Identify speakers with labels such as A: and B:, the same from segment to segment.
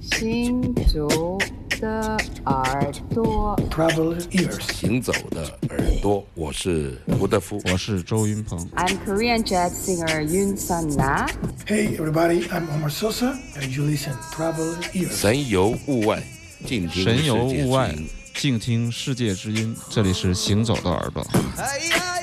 A: 行走的耳朵
B: ，Travel ears.
C: 行走的耳朵，我是胡德夫。
D: 我是周云鹏。
A: I'm Korean jazz singer Yoon Sun Na.
B: Hey everybody, I'm Omar Sosa, and you listen Travel ears.
C: 神游物外，静听
D: 神游
C: 世界之
D: 物外
C: 音，
D: 静听世界之音。这里是行走的耳朵。
E: 哎呀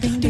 E: 叮叮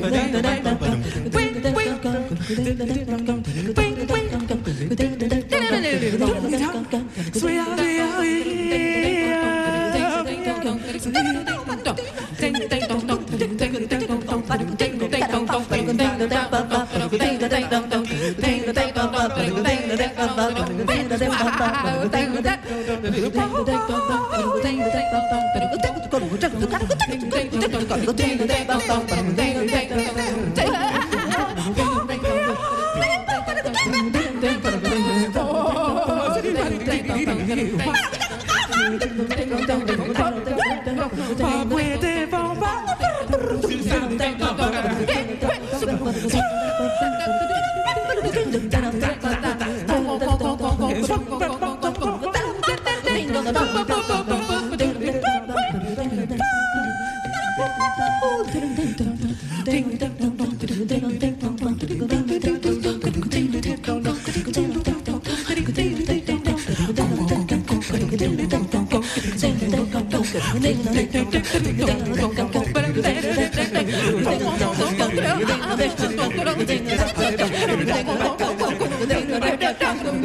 E: Wow.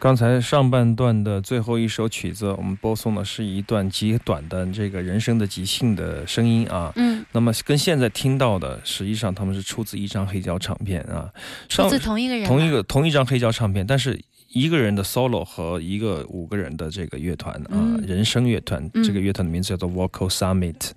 F: 刚才上半段的最后一首曲子，我们播送的是一段极短的这个人声的即兴的声音啊。
G: 嗯，
F: 那么跟现在听到的，实际上他们是出自一张黑胶唱片啊，
G: 出自同一个人吗，
F: 同一个同一张黑胶唱片，但是一个人的 solo 和一个五个人的这个乐团啊，
G: 嗯
F: 人声乐团，
G: 嗯。
F: 这个乐团的名字叫做 Vocal Summit，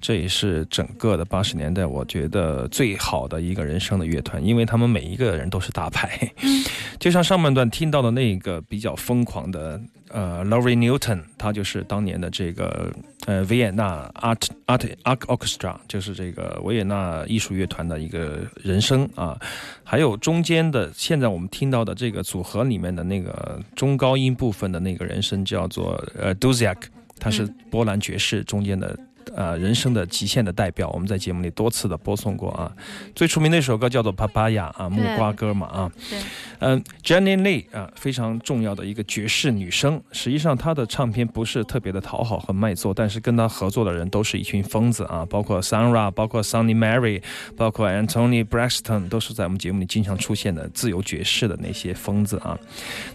F: 这也是整个的八十年代我觉得最好的一个人声的乐团，因为他们每一个人都是大牌，
G: 嗯。
F: 就像上半段听到的那个比较疯狂的呃 Laurie Newton，他就是当年的这个呃维也纳 Art Art Art Orchestra，就是这个维也纳艺术乐团的一个人声啊，还有中间的现在我们听到的这个组合里面的那个中高音部分的那个人声叫做呃 Duziak，他是波兰爵士中间的。呃，人生的极限的代表，我们在节目里多次的播送过啊。最出名的一首歌叫做《Papaya》啊，木瓜歌嘛啊。
G: 对。
F: 嗯，Jenny Lee 啊，非常重要的一个爵士女生。实际上，她的唱片不是特别的讨好和卖座，但是跟她合作的人都是一群疯子啊，包括 Sandra，包括 Sunny Mary，包括 Anthony Braxton，都是在我们节目里经常出现的自由爵士的那些疯子啊。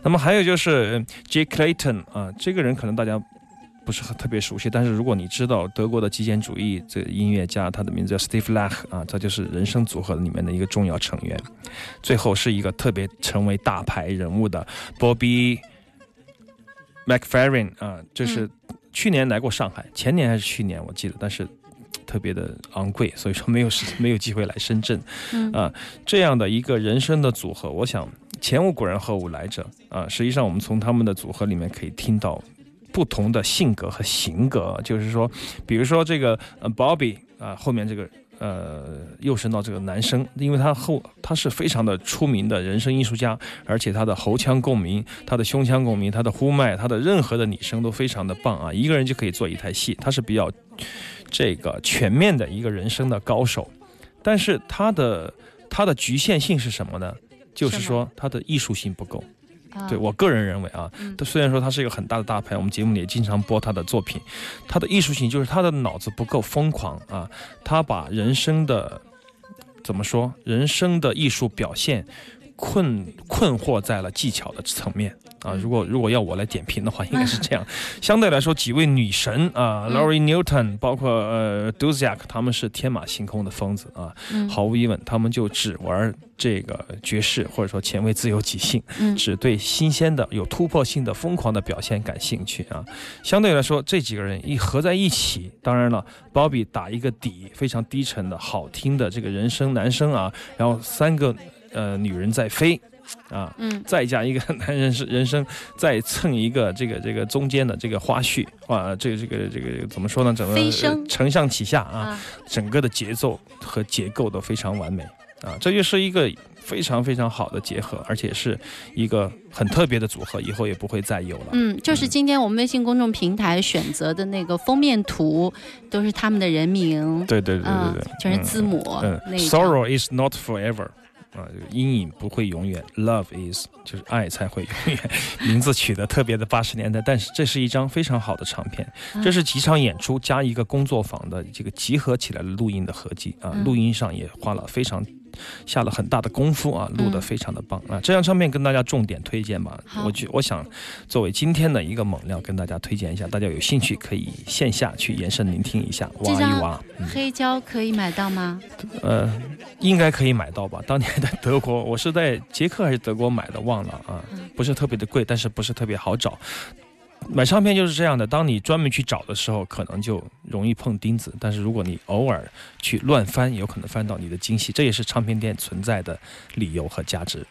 F: 那么还有就是 J. Clayton 啊，这个人可能大家。不是很特别熟悉，但是如果你知道德国的极简主义这个音乐家，他的名字叫 Steve Lach 啊，他就是人声组合里面的一个重要成员。最后是一个特别成为大牌人物的 Bobby McFerrin 啊，这是去年来过上海，前年还是去年我记得，但是特别的昂贵，所以说没有时没有机会来深圳。
G: 嗯
F: 啊，这样的一个人声的组合，我想前无古人后无来者啊。实际上，我们从他们的组合里面可以听到。不同的性格和型格，就是说，比如说这个呃，Bobby 啊，后面这个呃，又升到这个男生，因为他后他是非常的出名的人声艺术家，而且他的喉腔共鸣、他的胸腔共鸣、他的呼麦、他的任何的拟声都非常的棒啊，一个人就可以做一台戏，他是比较这个全面的一个人声的高手，但是他的他的局限性是什么呢？就是说他的艺术性不够。
G: 啊。
F: 对我个人认为啊，
G: 嗯。
F: 他虽然说他是一个很大的大牌，我们节目里也经常播他的作品，他的艺术性就是他的脑子不够疯狂啊，他把人生的怎么说，人生的艺术表现困困惑在了技巧的层面啊。如果如果要我来点评的话，应该是这样。相对来说，几位女神啊
G: 嗯
F: ，Laurie Newton，包括呃 Duziak，他们是天马行空的疯子啊。
G: 嗯
F: 毫无疑问，他们就只玩这个爵士或者说前卫自由即兴，
G: 嗯
F: 只对新鲜的、有突破性的、疯狂的表现感兴趣啊。相对来说，这几个人一合在一起，当然了，Bobby 打一个底，非常低沉的好听的这个人声男声啊，然后三个呃女人在飞。啊，
G: 嗯
F: 再加一个男人是人生，再蹭一个这个这个中间的这个花絮啊，这个这个这个怎么说呢？整个
G: 飞升
F: 呃承上启下啊，
G: 啊，
F: 整个的节奏和结构都非常完美啊，这就是一个非常非常好的结合，而且是一个很特别的组合，以后也不会再有了。
G: 嗯，就是今天我们微信公众平台选择的那个封面图，都是他们的人名，
F: 对对对对
G: 嗯
F: 对，，
G: 全是字母
F: 嗯
G: 那一张
F: ，Sorrow is not forever。啊，这个阴影不会永远，Love is 就是爱才会永远。名字取得特别的八十年代，但是这是一张非常好的唱片，
G: 嗯。
F: 这是几场演出加一个工作坊的这个集合起来的录音的合集啊，
G: 嗯。
F: 录音上也花了非常下了很大的功夫啊，录得
G: 嗯
F: 非常的棒啊。这张唱片跟大家重点推荐吧，我觉我想作为今天的一个猛料跟大家推荐一下，大家有兴趣可以线下去延伸聆听一下，挖一
G: 这张
F: 挖。嗯
G: 黑胶可以买到吗？
F: 呃，应该可以买到吧？当年在德国，我是在捷克还是德国买的，忘了啊，不是特别的贵，但是不是特别好找。买唱片就是这样的，当你专门去找的时候，可能就容易碰钉子；但是如果你偶尔去乱翻，有可能翻到你的惊喜。这也是唱片店存在的理由和价值。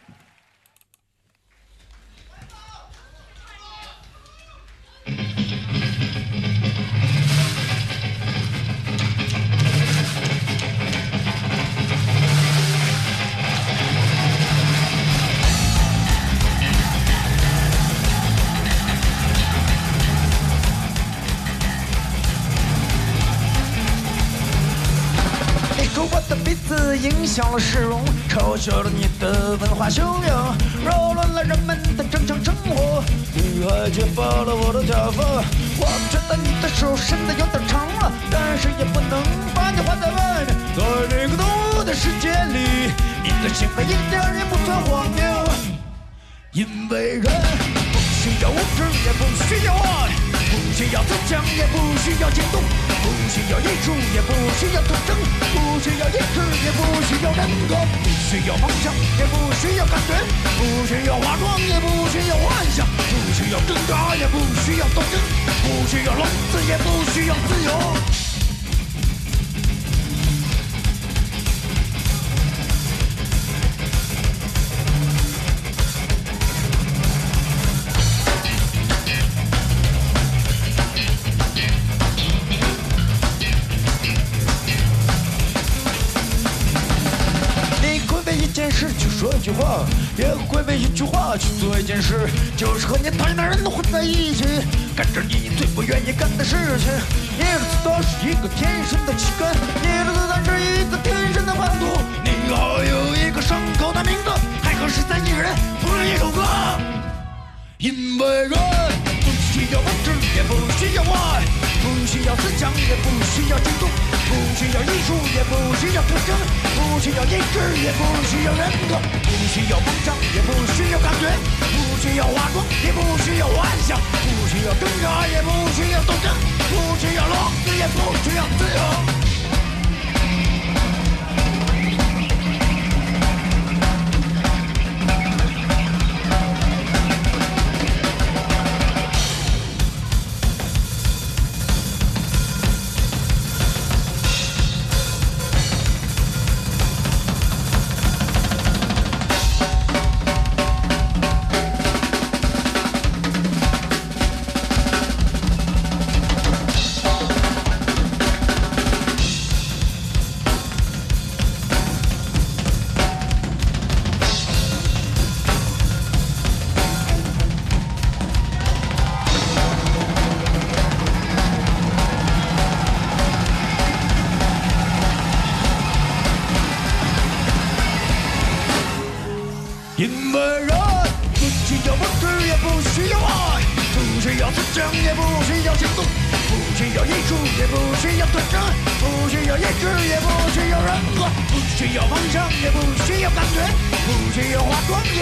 E: 影响了市容，嘲笑了你的文化修养，扰乱了人们的正常生活，你还揭发了我的假发。我觉得你的手伸的有点长了，但是也不能把你换在外面。在这个动物的世界里，你的行为一点也不算荒谬。
H: 因为人不需要物质，也不需要爱，不需要自强，也不需要进动，不需要艺术，也不需要斗争，不需要意志，也不需要人格，不需要梦想，也不需要感觉，不需要化妆，也不需要幻想，不需要挣扎，也不需要斗争，不需要笼子，也不需要自由。说一句话，也会为一句话去做一件事，就是和你讨厌的人混在一起，干着你最不愿意干的事情。你的自大是一个天生的气概，你的自大是一个天生的叛徒，你还有一个伤口的名字，还和十三亿人谱了一首歌。因为人不需要物质，也不需要爱，不需要思想，也不需要进动，不需要艺术，也不需要歌声，不需要意志，也不需要人格，不需要膨胀，也不需要感觉，不需要化妆，也不需要幻想，不需要挣扎，也不需要斗争，不需要笼子，也不需要自由。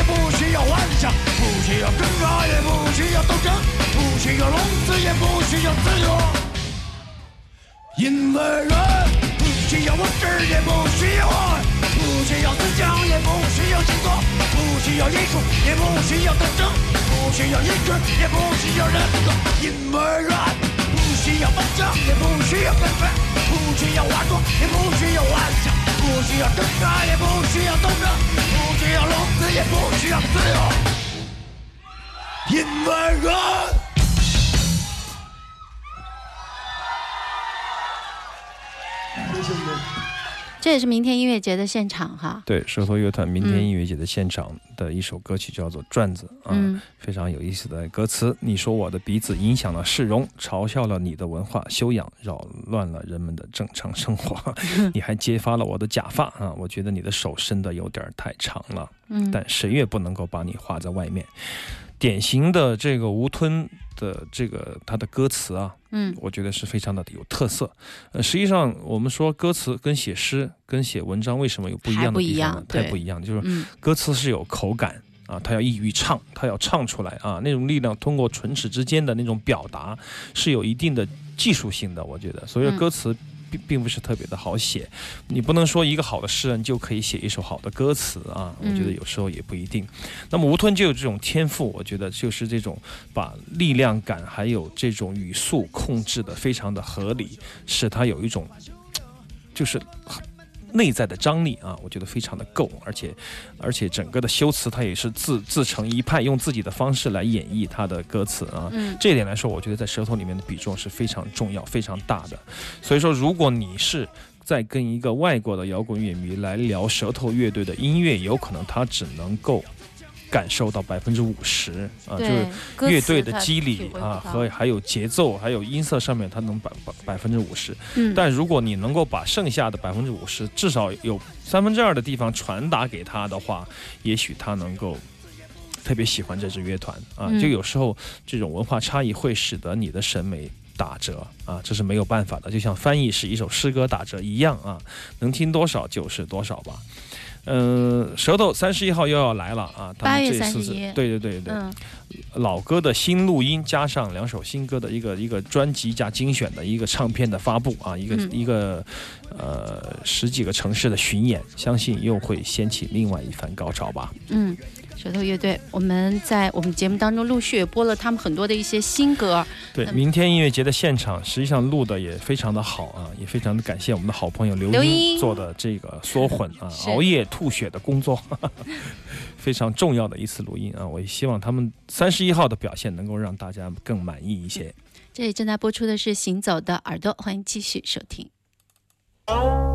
H: 不需要幻想，不需要挣扎，也不需要斗争，不需要笼子，也不需要自由。因为人不需要物质，也不需要爱，不需要思想，也不需要行动，不需要艺术，也不需要特征，不需要意志，也不需要人格。因为人不需要梦想，也不需要感觉，不需要化妆，也不需要幻想，不需要挣扎，也不需要斗争，不需要笼子，也不需要自由。因为人。
G: 这也是明天音乐节的现场哈。
F: 对，舌头乐团明天音乐节的现场的一首歌曲叫做《转子》啊，
G: 嗯
F: 非常有意思的歌词。你说我的鼻子影响了市容，嘲笑了你的文化修养，扰乱了人们的正常生活。你还揭发了我的假发啊！我觉得你的手伸的有点太长了，
G: 嗯，
F: 但谁也不能够把你画在外面。典型的这个吴吞的这个他的歌词啊，
G: 嗯。
F: 我觉得是非常的有特色。呃，实际上我们说歌词跟写诗、跟写文章为什么有不一样的地方太不一样，就是
G: 嗯。
F: 歌词是有口感啊，它要易于唱，它要唱出来啊，那种力量通过唇齿之间的那种表达是有一定的技术性的，我觉得。所以
G: 嗯。
F: 歌词并并不是特别的好写，你不能说一个好的诗人就可以写一首好的歌词啊，我觉得
G: 嗯
F: 有时候也不一定。那么吴吞就有这种天赋，我觉得就是这种把力量感还有这种语速控制的非常的合理，使他有一种就是内在的张力啊，我觉得非常的够，而且而且整个的修辞他也是自自成一派，用自己的方式来演绎他的歌词啊。
G: 嗯
F: 这一点来说，我觉得在舌头里面的比重是非常重要、非常大的。所以说，如果你是在跟一个外国的摇滚乐迷来聊舌头乐队的音乐，有可能他只能够感受到百分之五十啊，就是乐队的
G: 它
F: 肌理啊和还有节奏，还有音色上面，它能百百百分之五十。
G: 嗯，
F: 但如果你能够把剩下的百分之五十，至少有三分之二的地方传达给他的话，也许他能够。特别喜欢这支乐团啊，
G: 嗯
F: 就有时候这种文化差异会使得你的审美打折啊，这是没有办法的，就像翻译是一首诗歌打折一样啊，能听多少就是多少吧。嗯、舌头三十一号又要来了啊！他
G: 8月
F: 们这次是对对对对，
G: 嗯，
F: 老歌的新录音加上两首新歌的一个一个专辑加精选的一个唱片的发布啊，一个、
G: 嗯
F: 一个呃十几个城市的巡演，相信又会掀起另外一番高潮吧。
G: 嗯，舌头乐队，我们在我们节目当中陆续也播了他们很多的一些新歌。
F: 对，
G: 嗯
F: 明天音乐节的现场实际上录的也非常的好啊，也非常的感谢我们的好朋友刘英做的这个缩混啊，熬夜吐血的工作，非常重要的一次录音啊！我也希望他们三十一号的表现能够让大家更满意一些。
G: 这里正在播出的是《行走的耳朵》，欢迎继续收听。Oh.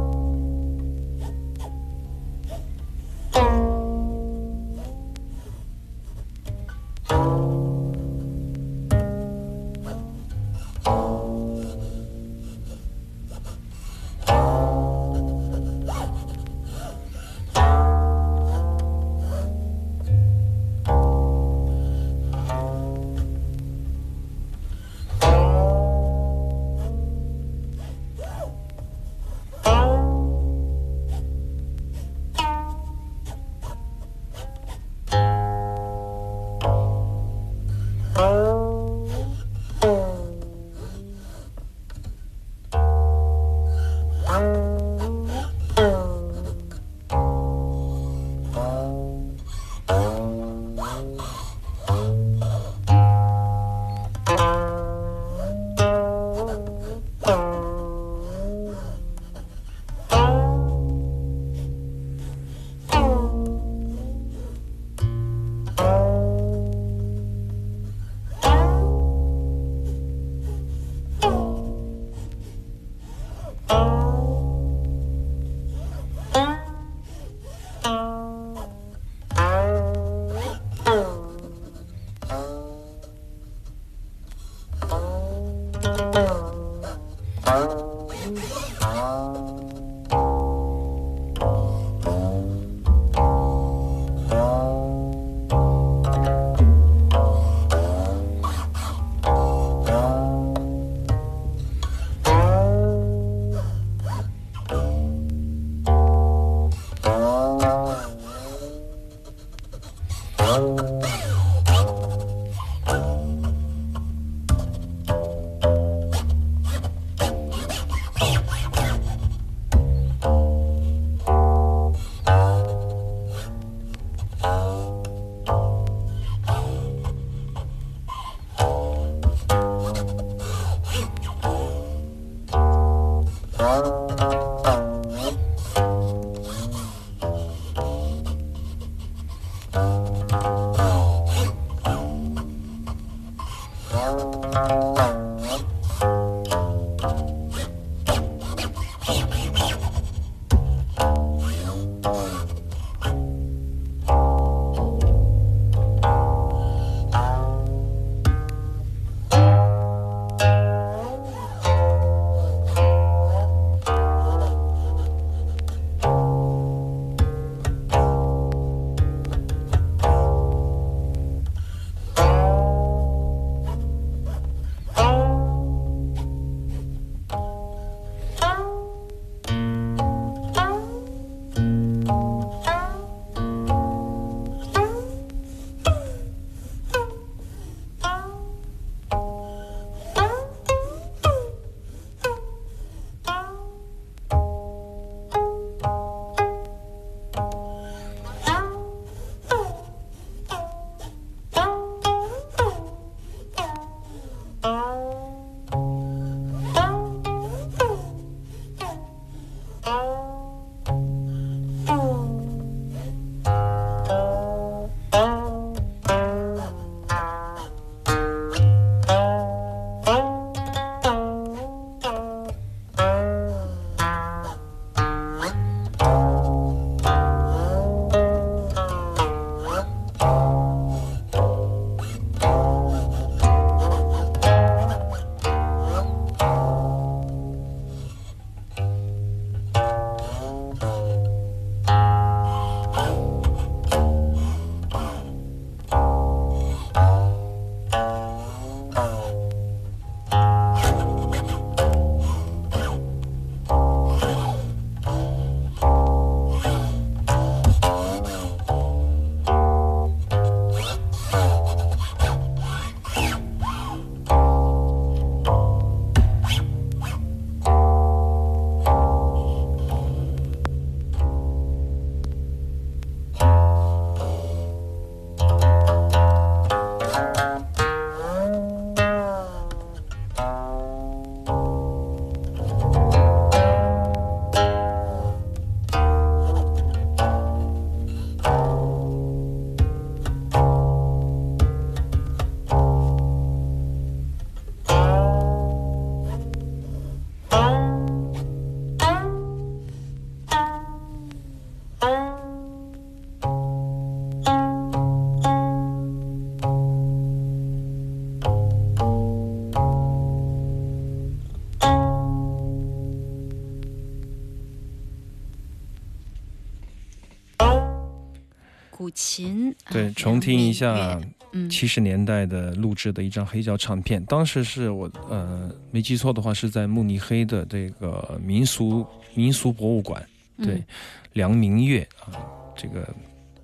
G: 古琴，
F: 对，
G: 啊
F: 重听一下
G: 嗯。
F: 七十年代的录制的一张黑胶唱片，当时是我呃没记错的话，是在慕尼黑的这个民俗民俗博物馆，对，
G: 嗯
F: 梁明月啊，这个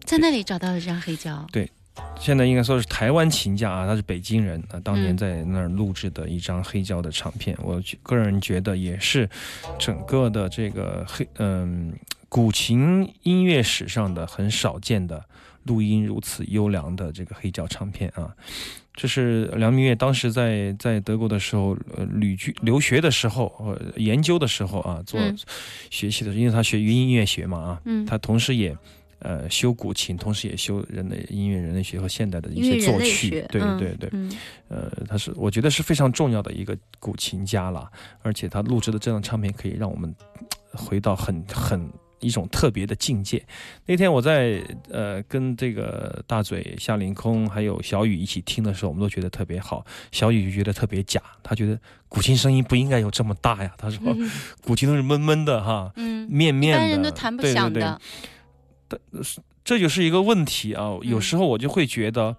G: 在那里找到了这张黑胶，对
F: 现在应该说是台湾琴家啊，他是北京人啊，当年
G: 嗯。
F: 在那儿录制的一张黑胶的唱片，我个人觉得也是整个的这个黑嗯古琴音乐史上的很少见的录音如此优良的这个黑胶唱片啊。这是梁明月当时在在德国的时候，呃，旅居留学的时候，呃，研究的时候啊，做
G: 嗯
F: 学习的时候，因为他学音乐学嘛啊，
G: 嗯，
F: 他同时也呃修古琴，同时也修人类音乐人类学和现代的一些作曲对对对，
G: 嗯
F: 呃，他是我觉得是非常重要的一个古琴家了，而且他录制的这张唱片可以让我们呃回到很很。一种特别的境界。那天我在呃跟这个大嘴、夏凌空还有小雨一起听的时候，我们都觉得特别好。小雨就觉得特别假，他觉得古琴声音不应该有这么大呀。他说
G: 嗯
F: 古琴都是闷闷的哈，
G: 嗯，
F: 面面的，
G: 一般人都弹不响的，
F: 这就是一个问题啊。有时候我就会觉得，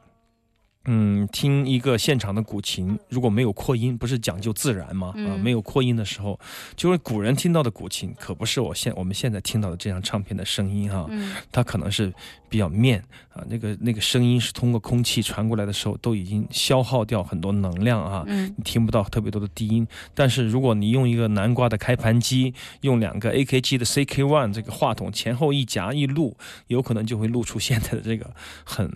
F: 嗯，听一个现场的古琴，如果没有扩音，不是讲究自然吗？啊，
G: 嗯
F: 没有扩音的时候，就是古人听到的古琴，可不是我现我们现在听到的这张唱片的声音哈、
G: 嗯。
F: 它可能是比较面啊，那个那个声音是通过空气传过来的时候，都已经消耗掉很多能量啊。
G: 嗯。
F: 你听不到特别多的低音，但是如果你用一个南瓜的开盘机，用两个 AKG 的 CK One 这个话筒前后一夹一录，有可能就会录出现在的这个很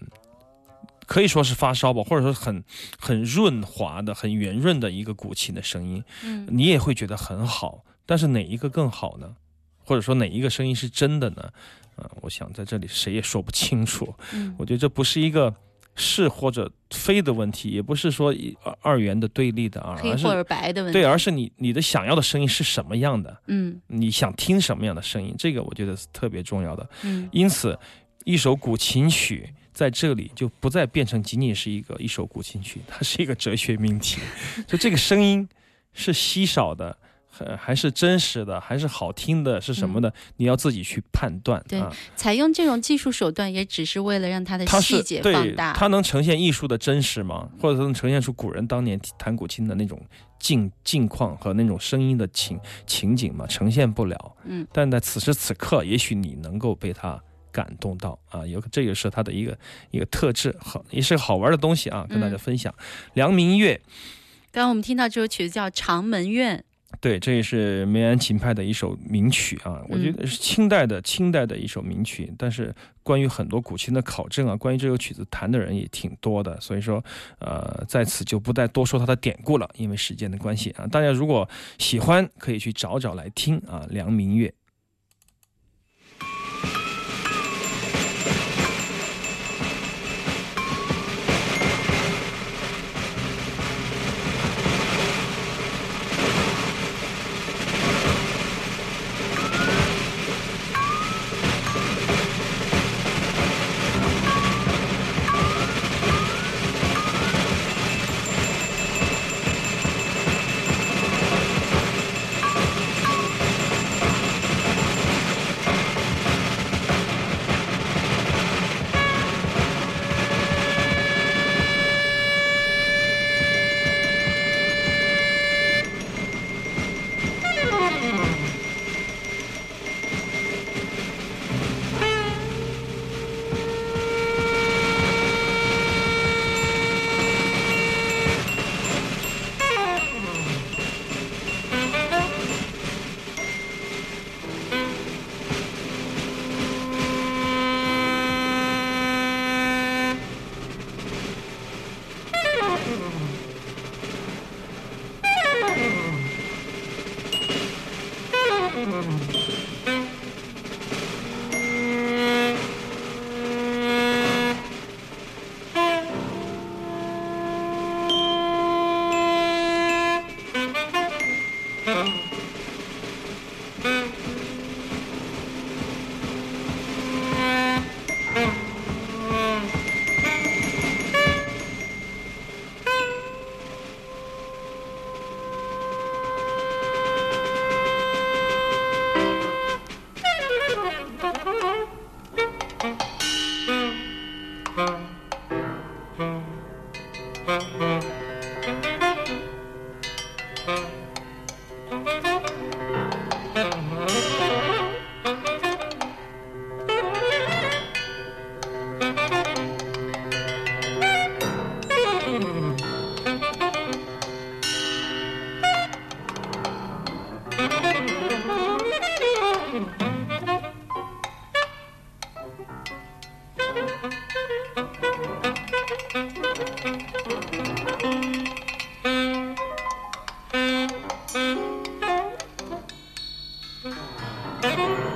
F: 可以说是发烧吧，或者说很很润滑的、很圆润的一个古琴的声音，
G: 嗯
F: 你也会觉得很好。但是哪一个更好呢？或者说哪一个声音是真的呢？啊、我想在这里谁也说不清楚。
G: 嗯
F: 我觉得这不是一个是或者非的问题，也不是说二二元的对立的啊，而是
G: 黑或者白的问题，
F: 对，而是你你的想要的声音是什么样的，
G: 嗯
F: 你想听什么样的声音，这个我觉得是特别重要的。
G: 嗯
F: 因此，一首古琴曲在这里就不再变成仅仅是一个一首古琴曲，它是一个哲学命题。就这个声音是稀少的。还还是真实的，还是好听的，是什么的？你要自己去判断
G: 嗯对
F: 啊。
G: 采用这种技术手段，也只是为了让它的细节放大。
F: 它能呈现艺术的真实吗？或者说能呈现出古人当年弹古琴的那种境境况和那种声音的情情景吗？呈现不了。
G: 嗯，
F: 但在此时此刻，也许你能够被它感动到啊，有这个是他的一个一个特质，好也是个好玩的东西啊，跟大家
G: 嗯
F: 分享。梁明月，
G: 刚刚我们听到这首曲子叫《长门怨》，
F: 对，这也是梅安琴派的一首名曲啊，我觉得是清代的清代的一首名曲。但是关于很多古琴的考证啊，关于这首曲子弹的人也挺多的，所以说呃，在此就不再多说它的典故了，因为时间的关系啊。大家如果喜欢，可以去找找来听啊，梁明月。
I: Thank you.